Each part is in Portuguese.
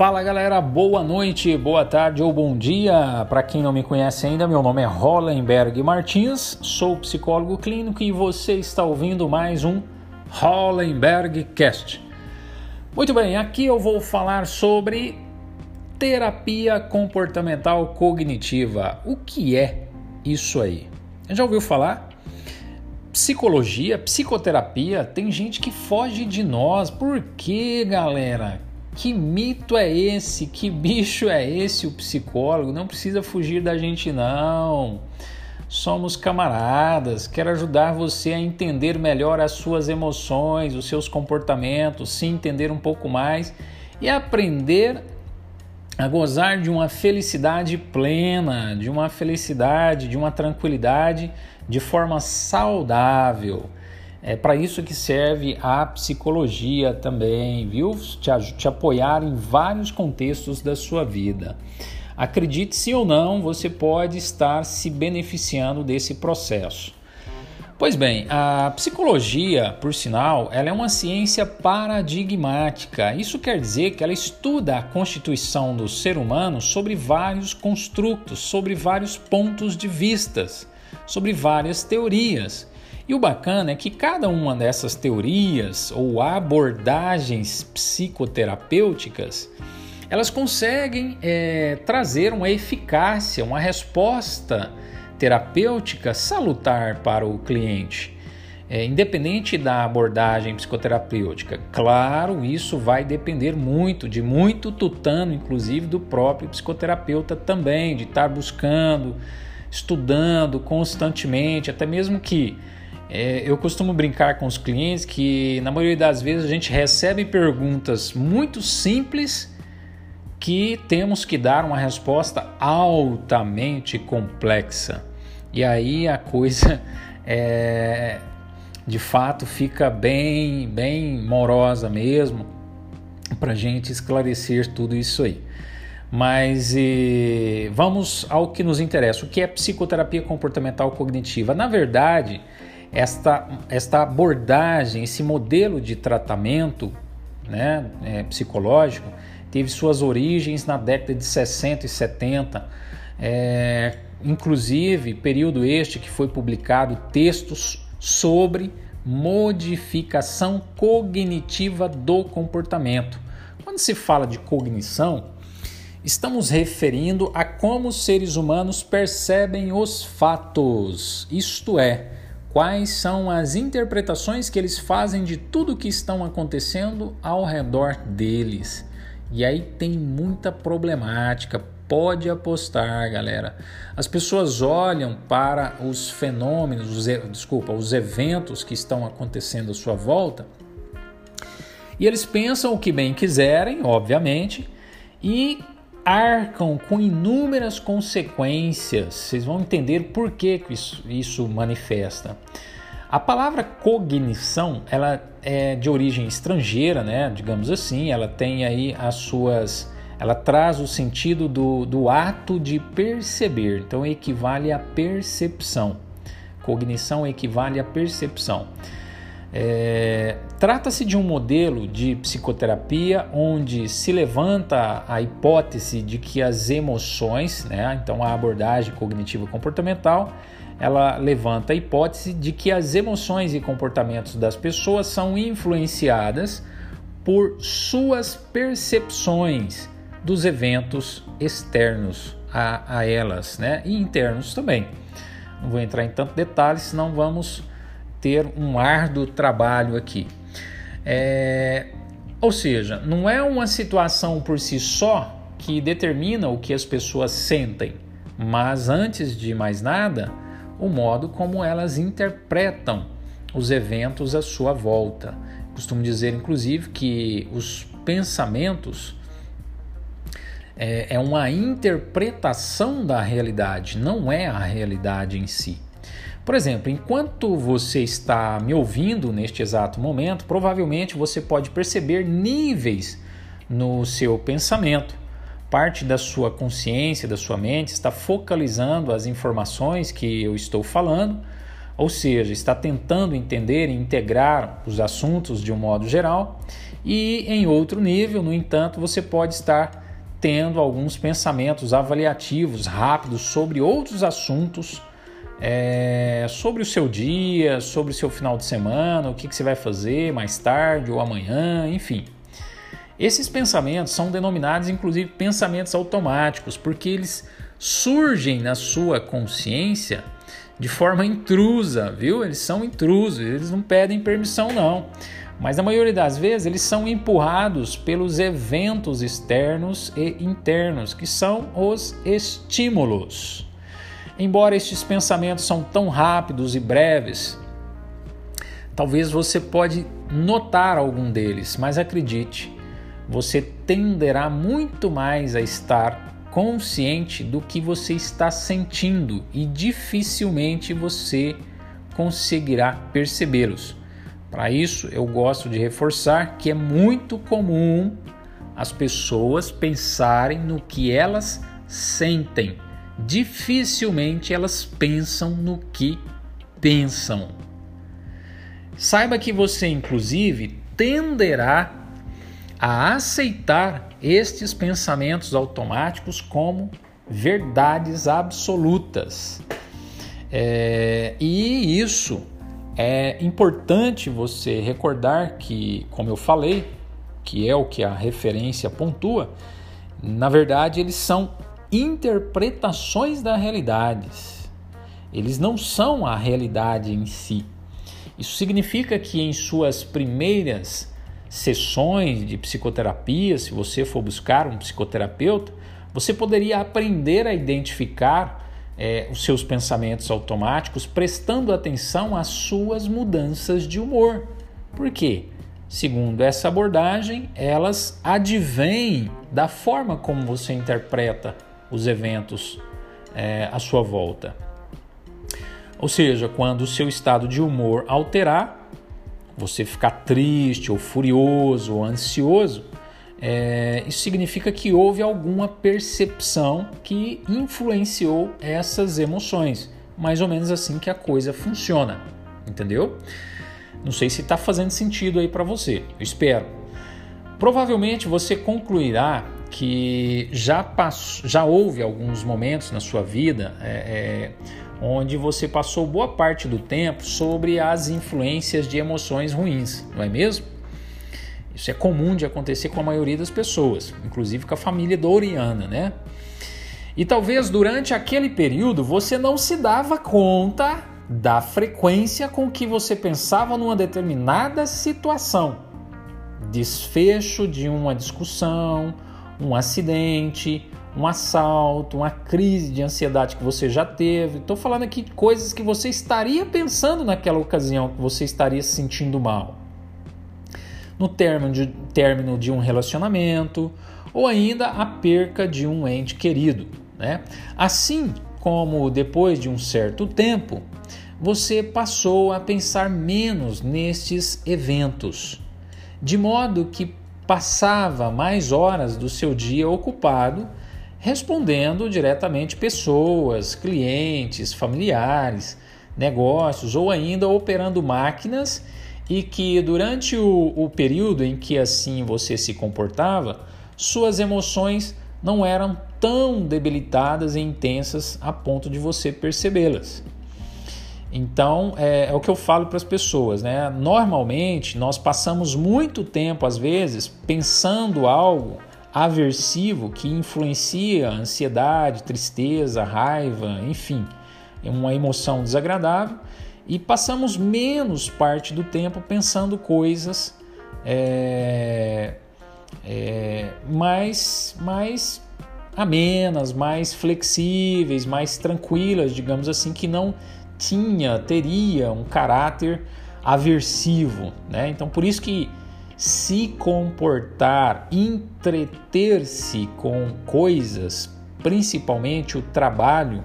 Fala galera, boa noite, boa tarde ou bom dia. Para quem não me conhece ainda, meu nome é Hollenberg Martins, sou psicólogo clínico e você está ouvindo mais um Hollenberg Cast. Muito bem, aqui eu vou falar sobre terapia comportamental cognitiva. O que é isso aí? Já ouviu falar? Psicologia, psicoterapia, tem gente que foge de nós. Por que, galera? Que mito é esse? Que bicho é esse o psicólogo? Não precisa fugir da gente não. Somos camaradas. Quero ajudar você a entender melhor as suas emoções, os seus comportamentos, se entender um pouco mais e aprender a gozar de uma felicidade plena, de uma felicidade, de uma tranquilidade de forma saudável. É para isso que serve a psicologia também, viu? Te, te apoiar em vários contextos da sua vida. Acredite se ou não, você pode estar se beneficiando desse processo. Pois bem, a psicologia, por sinal, ela é uma ciência paradigmática. Isso quer dizer que ela estuda a constituição do ser humano sobre vários construtos, sobre vários pontos de vistas, sobre várias teorias. E o bacana é que cada uma dessas teorias ou abordagens psicoterapêuticas elas conseguem é, trazer uma eficácia, uma resposta terapêutica salutar para o cliente. É, independente da abordagem psicoterapêutica. Claro, isso vai depender muito, de muito tutano, inclusive do próprio psicoterapeuta também, de estar buscando, estudando constantemente, até mesmo que é, eu costumo brincar com os clientes que, na maioria das vezes, a gente recebe perguntas muito simples que temos que dar uma resposta altamente complexa. E aí a coisa é, de fato fica bem, bem morosa mesmo para a gente esclarecer tudo isso aí. Mas e, vamos ao que nos interessa. O que é psicoterapia comportamental cognitiva? Na verdade, esta, esta abordagem, esse modelo de tratamento né, é, psicológico teve suas origens na década de 60 e 70, é, inclusive período este que foi publicado textos sobre modificação cognitiva do comportamento. Quando se fala de cognição, estamos referindo a como os seres humanos percebem os fatos, isto é, quais são as interpretações que eles fazem de tudo que estão acontecendo ao redor deles. E aí tem muita problemática. Pode apostar, galera. As pessoas olham para os fenômenos, os, desculpa, os eventos que estão acontecendo à sua volta e eles pensam o que bem quiserem, obviamente, e arcam com inúmeras consequências. Vocês vão entender por que isso, isso manifesta. A palavra cognição, ela é de origem estrangeira, né? Digamos assim, ela tem aí as suas, ela traz o sentido do, do ato de perceber. Então equivale à percepção. Cognição equivale à percepção. É, Trata-se de um modelo de psicoterapia onde se levanta a hipótese de que as emoções, né, então a abordagem cognitivo comportamental, ela levanta a hipótese de que as emoções e comportamentos das pessoas são influenciadas por suas percepções dos eventos externos a, a elas, né, e internos também. Não vou entrar em tanto detalhes, senão vamos ter um árduo trabalho aqui. É, ou seja, não é uma situação por si só que determina o que as pessoas sentem, mas antes de mais nada, o modo como elas interpretam os eventos à sua volta. Costumo dizer, inclusive, que os pensamentos é, é uma interpretação da realidade, não é a realidade em si. Por exemplo, enquanto você está me ouvindo neste exato momento, provavelmente você pode perceber níveis no seu pensamento. Parte da sua consciência, da sua mente, está focalizando as informações que eu estou falando ou seja, está tentando entender e integrar os assuntos de um modo geral, e em outro nível, no entanto, você pode estar tendo alguns pensamentos avaliativos rápidos sobre outros assuntos, é, sobre o seu dia, sobre o seu final de semana, o que, que você vai fazer mais tarde ou amanhã, enfim. Esses pensamentos são denominados, inclusive, pensamentos automáticos, porque eles surgem na sua consciência de forma intrusa, viu? Eles são intrusos, eles não pedem permissão, não. Mas na maioria das vezes eles são empurrados pelos eventos externos e internos, que são os estímulos. Embora estes pensamentos são tão rápidos e breves, talvez você pode notar algum deles, mas acredite, você tenderá muito mais a estar consciente do que você está sentindo e dificilmente você conseguirá percebê-los. Para isso, eu gosto de reforçar que é muito comum as pessoas pensarem no que elas sentem. Dificilmente elas pensam no que pensam. Saiba que você, inclusive, tenderá a aceitar estes pensamentos automáticos como verdades absolutas. É, e isso é importante você recordar que, como eu falei, que é o que a referência pontua, na verdade eles são interpretações da realidade. Eles não são a realidade em si. Isso significa que em suas primeiras sessões de psicoterapia, se você for buscar um psicoterapeuta, você poderia aprender a identificar é, os seus pensamentos automáticos, prestando atenção às suas mudanças de humor. Por quê? Segundo essa abordagem, elas advêm da forma como você interpreta os eventos é, à sua volta. Ou seja, quando o seu estado de humor alterar, você ficar triste ou furioso ou ansioso, é, isso significa que houve alguma percepção que influenciou essas emoções. Mais ou menos assim que a coisa funciona, entendeu? Não sei se está fazendo sentido aí para você, eu espero. Provavelmente você concluirá que já, passou, já houve alguns momentos na sua vida é, é, onde você passou boa parte do tempo sobre as influências de emoções ruins, não é mesmo? Isso é comum de acontecer com a maioria das pessoas, inclusive com a família Doriana, né? E talvez durante aquele período você não se dava conta da frequência com que você pensava numa determinada situação. Desfecho de uma discussão, um acidente, um assalto, uma crise de ansiedade que você já teve. Estou falando aqui de coisas que você estaria pensando naquela ocasião, que você estaria se sentindo mal no término de, término de um relacionamento ou ainda a perca de um ente querido. Né? Assim como depois de um certo tempo, você passou a pensar menos nestes eventos, de modo que passava mais horas do seu dia ocupado respondendo diretamente pessoas, clientes, familiares, negócios ou ainda operando máquinas e que durante o, o período em que assim você se comportava, suas emoções não eram tão debilitadas e intensas a ponto de você percebê-las. Então, é, é, o que eu falo para as pessoas, né? Normalmente, nós passamos muito tempo, às vezes, pensando algo aversivo que influencia ansiedade, tristeza, raiva, enfim, uma emoção desagradável e passamos menos parte do tempo pensando coisas é, é, mais, mais amenas, mais flexíveis, mais tranquilas, digamos assim, que não tinha, teria um caráter aversivo, né? Então por isso que se comportar, entreter-se com coisas, principalmente o trabalho,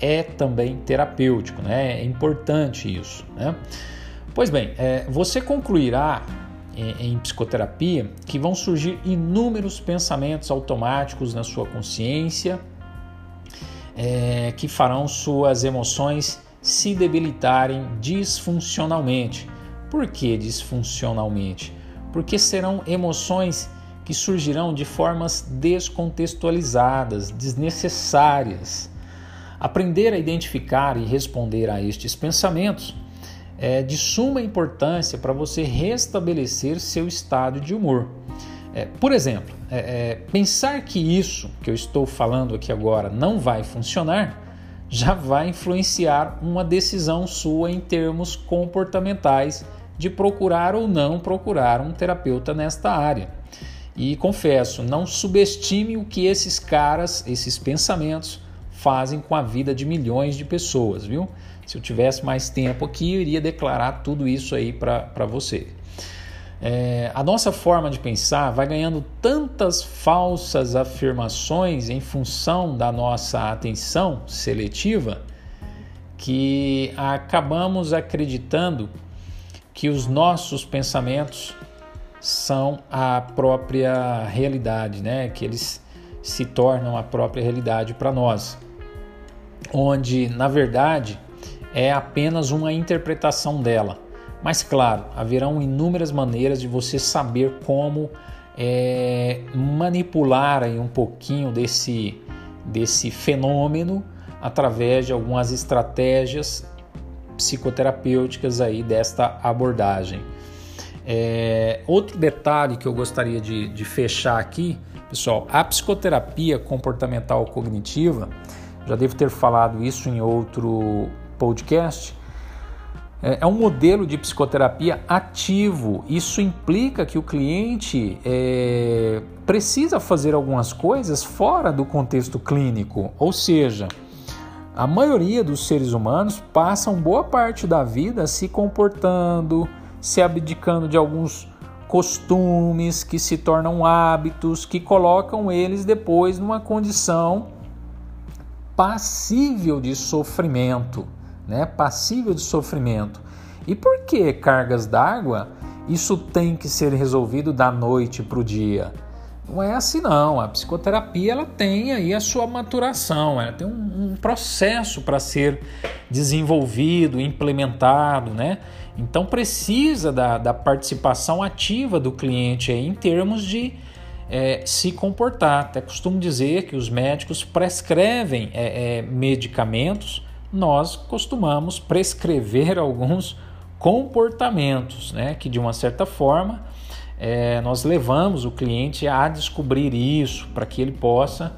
é também terapêutico, né? É importante isso, né? Pois bem, é, você concluirá em, em, psicoterapia que vão surgir inúmeros pensamentos automáticos na sua consciência é, que farão suas emoções se debilitarem disfuncionalmente. Por que disfuncionalmente? Porque serão emoções que surgirão de formas descontextualizadas, desnecessárias. Aprender a identificar e responder a estes pensamentos é de suma importância para você restabelecer seu estado de humor. É, por exemplo, é, é, pensar que isso que eu estou falando aqui agora não vai funcionar já vai influenciar uma decisão sua em termos comportamentais de procurar ou não procurar um terapeuta nesta área. E confesso, não subestime o que esses caras, esses pensamentos, fazem com a vida de milhões de pessoas, viu? Se eu tivesse mais tempo aqui, eu iria declarar tudo isso aí para você. É, a nossa forma de pensar vai ganhando tantas falsas afirmações em função da nossa atenção seletiva que acabamos acreditando que os nossos pensamentos são a própria realidade, né? Que eles se tornam a própria realidade para nós, onde na verdade é apenas uma interpretação dela. Mas claro, haverão inúmeras maneiras de você saber como é, manipular aí um pouquinho desse, desse fenômeno através de algumas estratégias psicoterapêuticas aí desta abordagem. É, outro detalhe que eu gostaria de, de fechar aqui, pessoal, a psicoterapia comportamental cognitiva, já devo ter falado isso em outro podcast, é, é um modelo de psicoterapia ativo. Isso implica que o cliente é, precisa fazer algumas coisas fora do contexto clínico, ou seja, a maioria dos seres humanos passam boa parte da vida se comportando, se abdicando de alguns costumes que se tornam hábitos, que colocam eles depois numa condição passível de sofrimento, né? Passível de sofrimento. E por que cargas d'água? Isso tem que ser resolvido da noite para o dia. Não é assim não. A psicoterapia ela tem aí a sua maturação, ela tem um, um processo para ser desenvolvido, implementado, né? Então precisa da, da participação ativa do cliente aí, em termos de é, se comportar. Até costumo dizer que os médicos prescrevem é, é, medicamentos, nós costumamos prescrever alguns comportamentos, né? Que de uma certa forma é, nós levamos o cliente a descobrir isso para que ele possa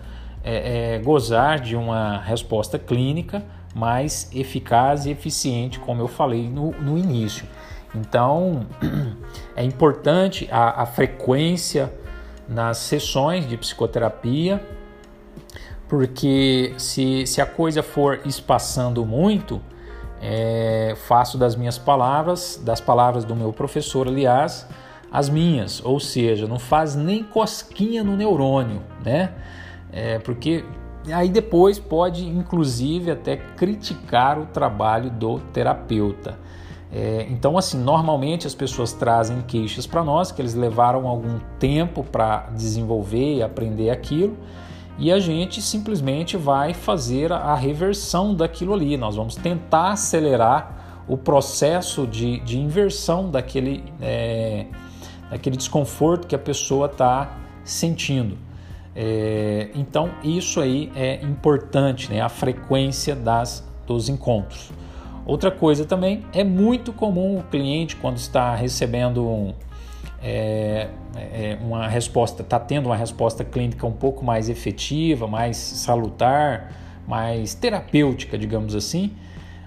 é, é, gozar de uma resposta clínica mais eficaz e eficiente, como eu falei no, no início. Então, é importante a, a frequência nas sessões de psicoterapia, porque se, se a coisa for espaçando muito, é, faço das minhas palavras, das palavras do meu professor, aliás, as minhas, ou seja, não faz nem cosquinha no neurônio, né? É, porque aí depois pode, inclusive, até criticar o trabalho do terapeuta. É, então, assim, normalmente as pessoas trazem queixas para nós que eles levaram algum tempo para desenvolver e aprender aquilo, e a gente simplesmente vai fazer a reversão daquilo ali. Nós vamos tentar acelerar o processo de, de inversão daquele. É, aquele desconforto que a pessoa está sentindo. É, então isso aí é importante, né? A frequência das, dos encontros. Outra coisa também é muito comum o cliente quando está recebendo um, é, é, uma resposta, está tendo uma resposta clínica um pouco mais efetiva, mais salutar, mais terapêutica, digamos assim,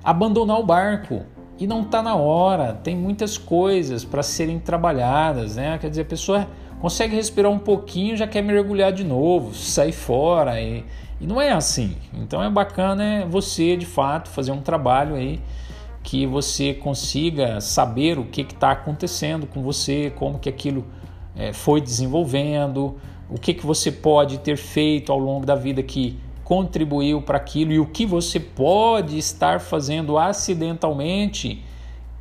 abandonar o barco, e não está na hora. Tem muitas coisas para serem trabalhadas, né? Quer dizer, a pessoa consegue respirar um pouquinho, já quer mergulhar de novo, sair fora e, e não é assim. Então é bacana é você de fato fazer um trabalho aí que você consiga saber o que está acontecendo com você, como que aquilo é, foi desenvolvendo, o que, que você pode ter feito ao longo da vida que contribuiu para aquilo e o que você pode estar fazendo acidentalmente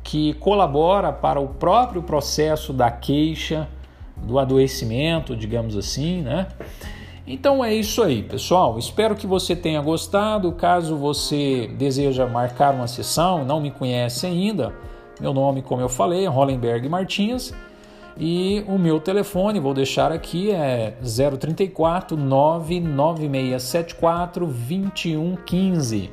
que colabora para o próprio processo da queixa, do adoecimento, digamos assim, né? Então é isso aí, pessoal. Espero que você tenha gostado. Caso você deseja marcar uma sessão, não me conhece ainda, meu nome, como eu falei, é Hollenberg Martins. E o meu telefone, vou deixar aqui, é 034 99674 2115.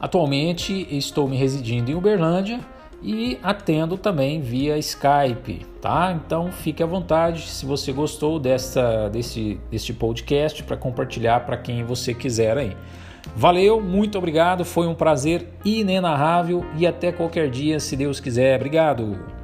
Atualmente estou me residindo em Uberlândia e atendo também via Skype, tá? Então fique à vontade se você gostou desta, desse, deste podcast para compartilhar para quem você quiser aí. Valeu, muito obrigado, foi um prazer inenarrável e até qualquer dia, se Deus quiser. Obrigado.